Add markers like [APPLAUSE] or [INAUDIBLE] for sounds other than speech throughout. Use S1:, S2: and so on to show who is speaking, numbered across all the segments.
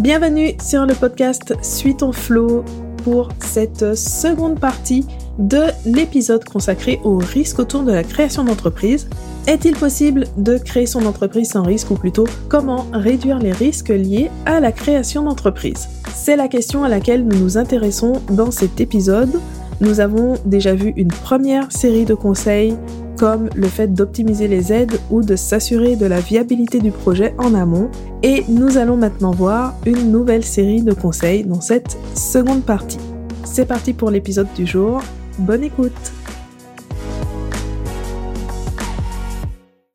S1: Bienvenue sur le podcast Suis ton flow pour cette seconde partie de l'épisode consacré au risque autour de la création d'entreprise. Est-il possible de créer son entreprise sans risque ou plutôt comment réduire les risques liés à la création d'entreprise? C'est la question à laquelle nous nous intéressons dans cet épisode. Nous avons déjà vu une première série de conseils comme le fait d'optimiser les aides ou de s'assurer de la viabilité du projet en amont. Et nous allons maintenant voir une nouvelle série de conseils dans cette seconde partie. C'est parti pour l'épisode du jour. Bonne écoute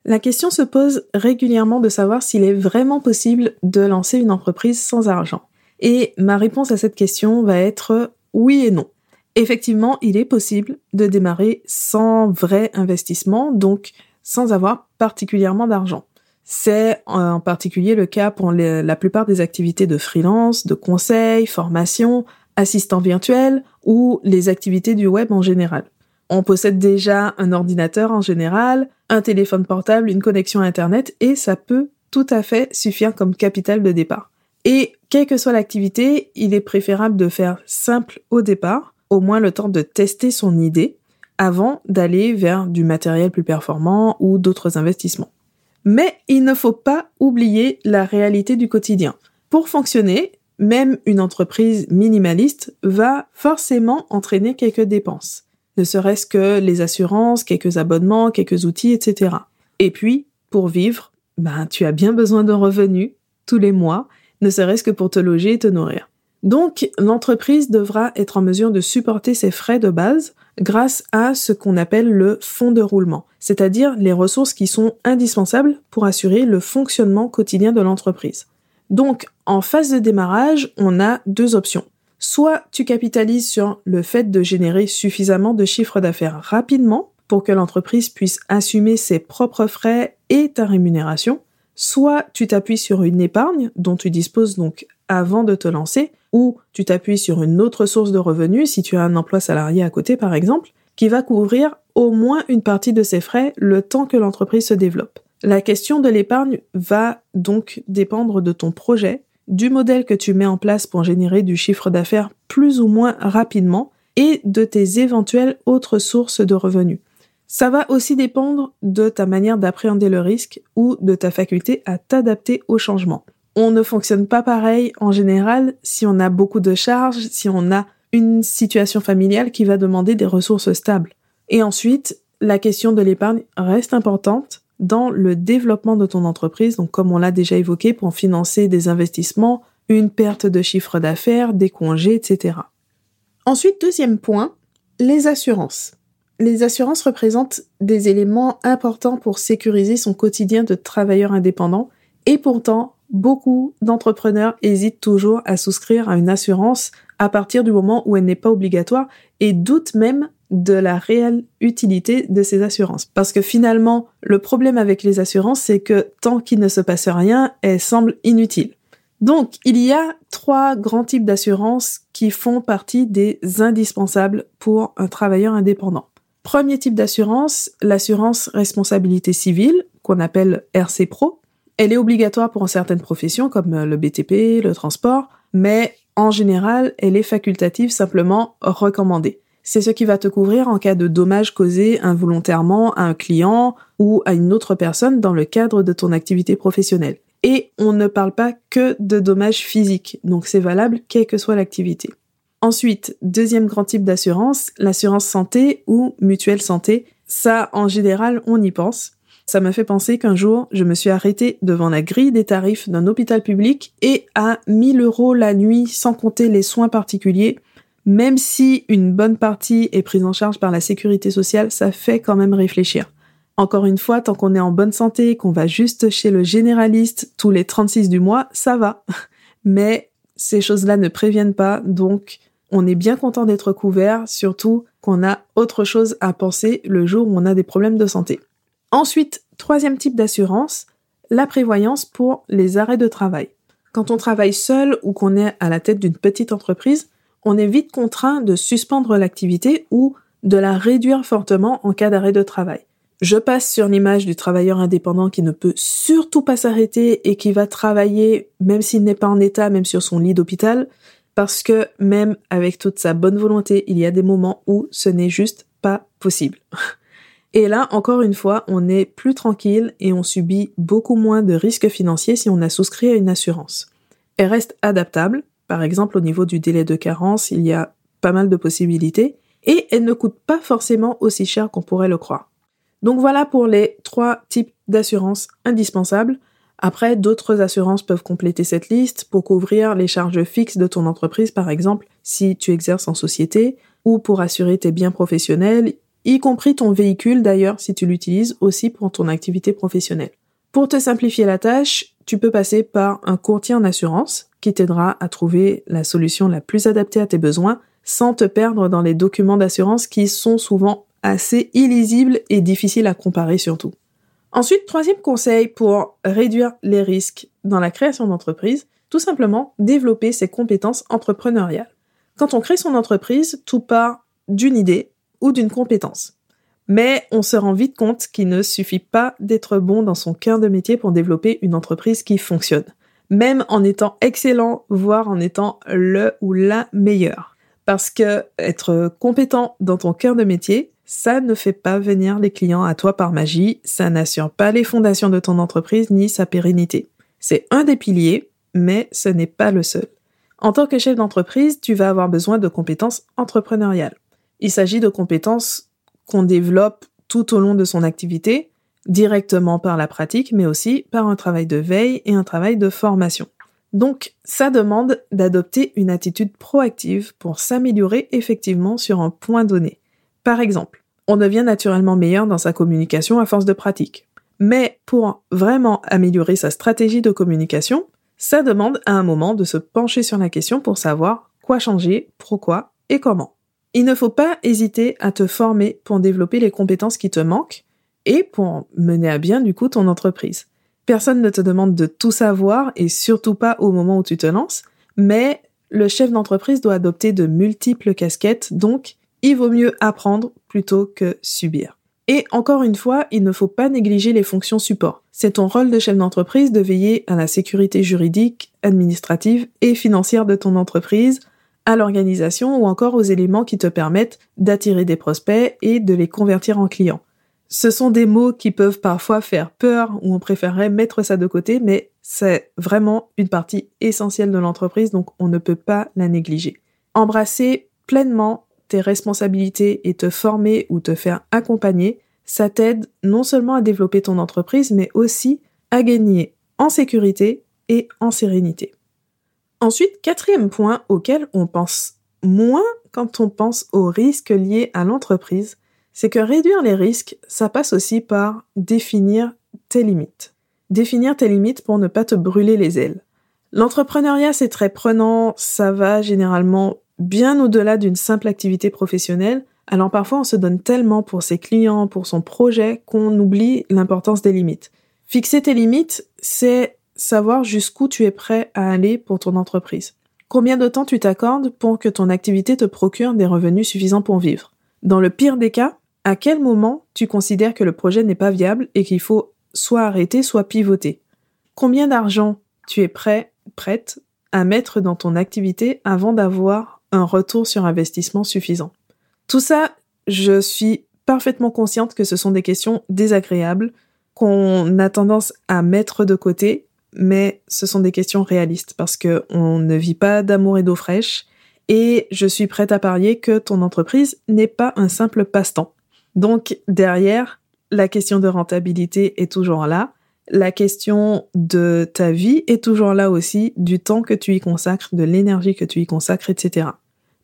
S1: La question se pose régulièrement de savoir s'il est vraiment possible de lancer une entreprise sans argent. Et ma réponse à cette question va être oui et non. Effectivement, il est possible de démarrer sans vrai investissement, donc sans avoir particulièrement d'argent. C'est en particulier le cas pour la plupart des activités de freelance, de conseil, formation, assistant virtuel ou les activités du web en général. On possède déjà un ordinateur en général, un téléphone portable, une connexion Internet et ça peut tout à fait suffire comme capital de départ. Et quelle que soit l'activité, il est préférable de faire simple au départ au moins le temps de tester son idée avant d'aller vers du matériel plus performant ou d'autres investissements. Mais il ne faut pas oublier la réalité du quotidien. Pour fonctionner, même une entreprise minimaliste va forcément entraîner quelques dépenses, ne serait-ce que les assurances, quelques abonnements, quelques outils, etc. Et puis, pour vivre, ben, tu as bien besoin de revenus tous les mois, ne serait-ce que pour te loger et te nourrir. Donc, l'entreprise devra être en mesure de supporter ses frais de base grâce à ce qu'on appelle le fonds de roulement, c'est-à-dire les ressources qui sont indispensables pour assurer le fonctionnement quotidien de l'entreprise. Donc, en phase de démarrage, on a deux options. Soit tu capitalises sur le fait de générer suffisamment de chiffre d'affaires rapidement pour que l'entreprise puisse assumer ses propres frais et ta rémunération, soit tu t'appuies sur une épargne dont tu disposes donc avant de te lancer, ou tu t'appuies sur une autre source de revenus, si tu as un emploi salarié à côté par exemple, qui va couvrir au moins une partie de ses frais le temps que l'entreprise se développe. La question de l'épargne va donc dépendre de ton projet, du modèle que tu mets en place pour générer du chiffre d'affaires plus ou moins rapidement et de tes éventuelles autres sources de revenus. Ça va aussi dépendre de ta manière d'appréhender le risque ou de ta faculté à t'adapter au changement on ne fonctionne pas pareil en général si on a beaucoup de charges, si on a une situation familiale qui va demander des ressources stables. Et ensuite, la question de l'épargne reste importante dans le développement de ton entreprise, donc comme on l'a déjà évoqué, pour financer des investissements, une perte de chiffre d'affaires, des congés, etc. Ensuite, deuxième point, les assurances. Les assurances représentent des éléments importants pour sécuriser son quotidien de travailleur indépendant et pourtant beaucoup d'entrepreneurs hésitent toujours à souscrire à une assurance à partir du moment où elle n'est pas obligatoire et doutent même de la réelle utilité de ces assurances. Parce que finalement, le problème avec les assurances, c'est que tant qu'il ne se passe rien, elles semblent inutiles. Donc, il y a trois grands types d'assurances qui font partie des indispensables pour un travailleur indépendant. Premier type d'assurance, l'assurance responsabilité civile, qu'on appelle RC Pro. Elle est obligatoire pour certaines professions comme euh, le BTP, le transport, mais en général, elle est facultative, simplement recommandée. C'est ce qui va te couvrir en cas de dommages causés involontairement à un client ou à une autre personne dans le cadre de ton activité professionnelle. Et on ne parle pas que de dommages physiques, donc c'est valable quelle que soit l'activité. Ensuite, deuxième grand type d'assurance, l'assurance santé ou mutuelle santé. Ça, en général, on y pense. Ça m'a fait penser qu'un jour, je me suis arrêtée devant la grille des tarifs d'un hôpital public et à 1000 euros la nuit sans compter les soins particuliers, même si une bonne partie est prise en charge par la sécurité sociale, ça fait quand même réfléchir. Encore une fois, tant qu'on est en bonne santé, qu'on va juste chez le généraliste tous les 36 du mois, ça va. [LAUGHS] Mais ces choses-là ne préviennent pas, donc on est bien content d'être couvert, surtout qu'on a autre chose à penser le jour où on a des problèmes de santé. Ensuite, troisième type d'assurance, la prévoyance pour les arrêts de travail. Quand on travaille seul ou qu'on est à la tête d'une petite entreprise, on est vite contraint de suspendre l'activité ou de la réduire fortement en cas d'arrêt de travail. Je passe sur l'image du travailleur indépendant qui ne peut surtout pas s'arrêter et qui va travailler même s'il n'est pas en état, même sur son lit d'hôpital, parce que même avec toute sa bonne volonté, il y a des moments où ce n'est juste pas possible. [LAUGHS] Et là, encore une fois, on est plus tranquille et on subit beaucoup moins de risques financiers si on a souscrit à une assurance. Elle reste adaptable, par exemple au niveau du délai de carence, il y a pas mal de possibilités, et elle ne coûte pas forcément aussi cher qu'on pourrait le croire. Donc voilà pour les trois types d'assurances indispensables. Après, d'autres assurances peuvent compléter cette liste pour couvrir les charges fixes de ton entreprise, par exemple, si tu exerces en société, ou pour assurer tes biens professionnels, y compris ton véhicule d'ailleurs, si tu l'utilises aussi pour ton activité professionnelle. Pour te simplifier la tâche, tu peux passer par un courtier en assurance qui t'aidera à trouver la solution la plus adaptée à tes besoins sans te perdre dans les documents d'assurance qui sont souvent assez illisible et difficile à comparer surtout. Ensuite, troisième conseil pour réduire les risques dans la création d'entreprise, tout simplement développer ses compétences entrepreneuriales. Quand on crée son entreprise, tout part d'une idée ou d'une compétence. Mais on se rend vite compte qu'il ne suffit pas d'être bon dans son cœur de métier pour développer une entreprise qui fonctionne. Même en étant excellent, voire en étant le ou la meilleure. Parce que être compétent dans ton cœur de métier, ça ne fait pas venir les clients à toi par magie, ça n'assure pas les fondations de ton entreprise ni sa pérennité. C'est un des piliers, mais ce n'est pas le seul. En tant que chef d'entreprise, tu vas avoir besoin de compétences entrepreneuriales. Il s'agit de compétences qu'on développe tout au long de son activité, directement par la pratique, mais aussi par un travail de veille et un travail de formation. Donc, ça demande d'adopter une attitude proactive pour s'améliorer effectivement sur un point donné. Par exemple, on devient naturellement meilleur dans sa communication à force de pratique. Mais pour vraiment améliorer sa stratégie de communication, ça demande à un moment de se pencher sur la question pour savoir quoi changer, pourquoi et comment. Il ne faut pas hésiter à te former pour développer les compétences qui te manquent et pour mener à bien du coup ton entreprise. Personne ne te demande de tout savoir et surtout pas au moment où tu te lances, mais le chef d'entreprise doit adopter de multiples casquettes, donc il vaut mieux apprendre plutôt que subir. Et encore une fois, il ne faut pas négliger les fonctions support. C'est ton rôle de chef d'entreprise de veiller à la sécurité juridique, administrative et financière de ton entreprise, à l'organisation ou encore aux éléments qui te permettent d'attirer des prospects et de les convertir en clients. Ce sont des mots qui peuvent parfois faire peur ou on préférerait mettre ça de côté, mais c'est vraiment une partie essentielle de l'entreprise, donc on ne peut pas la négliger. Embrasser pleinement tes responsabilités et te former ou te faire accompagner, ça t'aide non seulement à développer ton entreprise, mais aussi à gagner en sécurité et en sérénité. Ensuite, quatrième point auquel on pense moins quand on pense aux risques liés à l'entreprise, c'est que réduire les risques, ça passe aussi par définir tes limites. Définir tes limites pour ne pas te brûler les ailes. L'entrepreneuriat, c'est très prenant, ça va généralement bien au-delà d'une simple activité professionnelle, alors parfois on se donne tellement pour ses clients, pour son projet, qu'on oublie l'importance des limites. Fixer tes limites, c'est savoir jusqu'où tu es prêt à aller pour ton entreprise. Combien de temps tu t'accordes pour que ton activité te procure des revenus suffisants pour vivre? Dans le pire des cas, à quel moment tu considères que le projet n'est pas viable et qu'il faut soit arrêter, soit pivoter? Combien d'argent tu es prêt, prête à mettre dans ton activité avant d'avoir un retour sur investissement suffisant? Tout ça, je suis parfaitement consciente que ce sont des questions désagréables qu'on a tendance à mettre de côté, mais ce sont des questions réalistes parce que on ne vit pas d'amour et d'eau fraîche et je suis prête à parier que ton entreprise n'est pas un simple passe-temps. Donc derrière, la question de rentabilité est toujours là, la question de ta vie est toujours là aussi, du temps que tu y consacres, de l'énergie que tu y consacres, etc.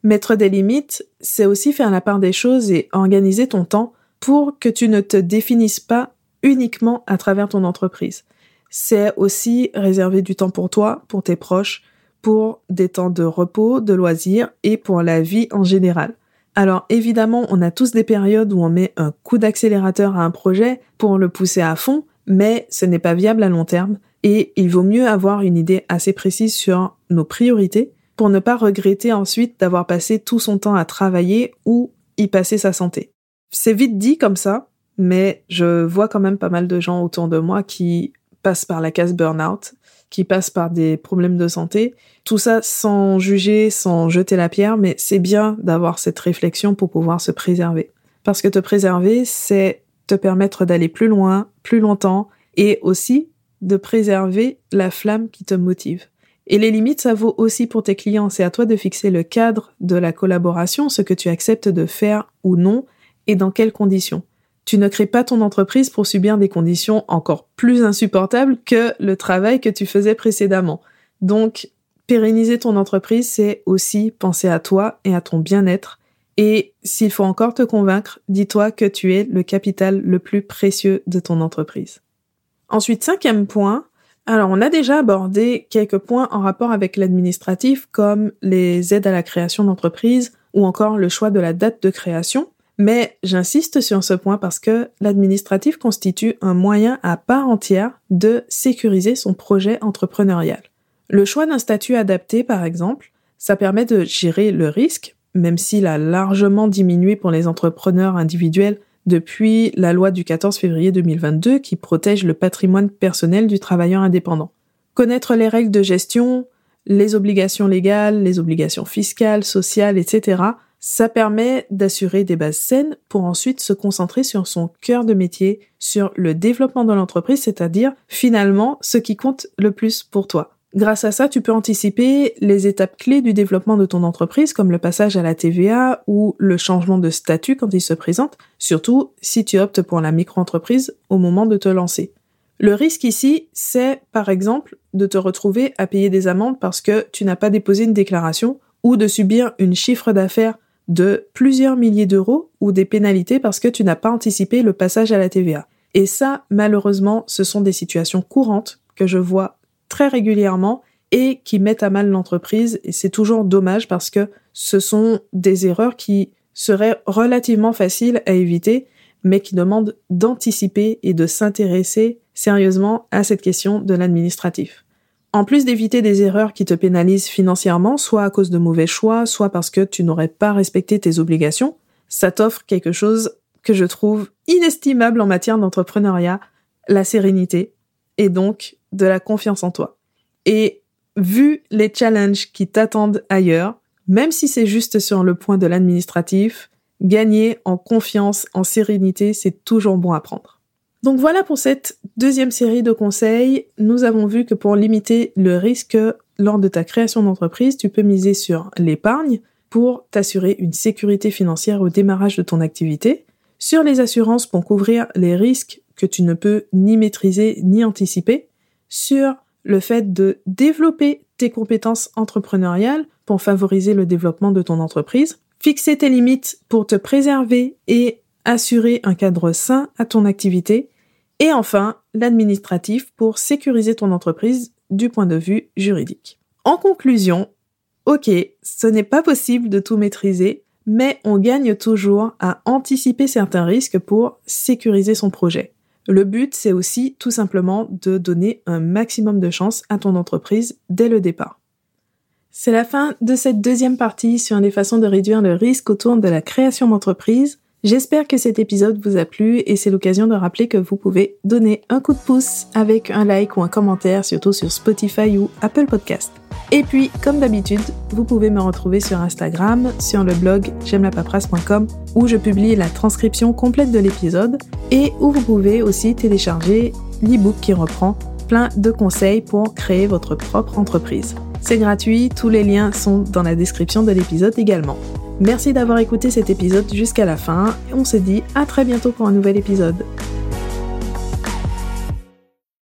S1: Mettre des limites, c'est aussi faire la part des choses et organiser ton temps pour que tu ne te définisses pas uniquement à travers ton entreprise. C'est aussi réserver du temps pour toi, pour tes proches, pour des temps de repos, de loisirs et pour la vie en général. Alors évidemment, on a tous des périodes où on met un coup d'accélérateur à un projet pour le pousser à fond, mais ce n'est pas viable à long terme et il vaut mieux avoir une idée assez précise sur nos priorités pour ne pas regretter ensuite d'avoir passé tout son temps à travailler ou y passer sa santé. C'est vite dit comme ça, mais je vois quand même pas mal de gens autour de moi qui passent par la case burn-out, qui passent par des problèmes de santé. Tout ça sans juger, sans jeter la pierre, mais c'est bien d'avoir cette réflexion pour pouvoir se préserver. Parce que te préserver, c'est te permettre d'aller plus loin, plus longtemps, et aussi de préserver la flamme qui te motive. Et les limites, ça vaut aussi pour tes clients. C'est à toi de fixer le cadre de la collaboration, ce que tu acceptes de faire ou non, et dans quelles conditions. Tu ne crées pas ton entreprise pour subir des conditions encore plus insupportables que le travail que tu faisais précédemment. Donc, pérenniser ton entreprise, c'est aussi penser à toi et à ton bien-être. Et s'il faut encore te convaincre, dis-toi que tu es le capital le plus précieux de ton entreprise. Ensuite, cinquième point, alors on a déjà abordé quelques points en rapport avec l'administratif comme les aides à la création d'entreprise ou encore le choix de la date de création. Mais j'insiste sur ce point parce que l'administratif constitue un moyen à part entière de sécuriser son projet entrepreneurial. Le choix d'un statut adapté, par exemple, ça permet de gérer le risque, même s'il a largement diminué pour les entrepreneurs individuels depuis la loi du 14 février 2022 qui protège le patrimoine personnel du travailleur indépendant. Connaître les règles de gestion, les obligations légales, les obligations fiscales, sociales, etc., ça permet d'assurer des bases saines pour ensuite se concentrer sur son cœur de métier, sur le développement de l'entreprise, c'est-à-dire finalement ce qui compte le plus pour toi. Grâce à ça, tu peux anticiper les étapes clés du développement de ton entreprise, comme le passage à la TVA ou le changement de statut quand il se présente, surtout si tu optes pour la micro-entreprise au moment de te lancer. Le risque ici, c'est par exemple de te retrouver à payer des amendes parce que tu n'as pas déposé une déclaration ou de subir une chiffre d'affaires de plusieurs milliers d'euros ou des pénalités parce que tu n'as pas anticipé le passage à la TVA. Et ça, malheureusement, ce sont des situations courantes que je vois très régulièrement et qui mettent à mal l'entreprise. Et c'est toujours dommage parce que ce sont des erreurs qui seraient relativement faciles à éviter, mais qui demandent d'anticiper et de s'intéresser sérieusement à cette question de l'administratif. En plus d'éviter des erreurs qui te pénalisent financièrement, soit à cause de mauvais choix, soit parce que tu n'aurais pas respecté tes obligations, ça t'offre quelque chose que je trouve inestimable en matière d'entrepreneuriat, la sérénité, et donc de la confiance en toi. Et vu les challenges qui t'attendent ailleurs, même si c'est juste sur le point de l'administratif, gagner en confiance, en sérénité, c'est toujours bon à prendre. Donc voilà pour cette deuxième série de conseils. Nous avons vu que pour limiter le risque lors de ta création d'entreprise, tu peux miser sur l'épargne pour t'assurer une sécurité financière au démarrage de ton activité, sur les assurances pour couvrir les risques que tu ne peux ni maîtriser ni anticiper, sur le fait de développer tes compétences entrepreneuriales pour favoriser le développement de ton entreprise, fixer tes limites pour te préserver et assurer un cadre sain à ton activité, et enfin l'administratif pour sécuriser ton entreprise du point de vue juridique. En conclusion, ok, ce n'est pas possible de tout maîtriser, mais on gagne toujours à anticiper certains risques pour sécuriser son projet. Le but, c'est aussi tout simplement de donner un maximum de chance à ton entreprise dès le départ. C'est la fin de cette deuxième partie sur les façons de réduire le risque autour de la création d'entreprise. J'espère que cet épisode vous a plu et c'est l'occasion de rappeler que vous pouvez donner un coup de pouce avec un like ou un commentaire, surtout sur Spotify ou Apple Podcast. Et puis, comme d'habitude, vous pouvez me retrouver sur Instagram, sur le blog j'aime où je publie la transcription complète de l'épisode et où vous pouvez aussi télécharger l'ebook qui reprend plein de conseils pour créer votre propre entreprise. C'est gratuit, tous les liens sont dans la description de l'épisode également. Merci d'avoir écouté cet épisode jusqu'à la fin et on se dit à très bientôt pour un nouvel épisode.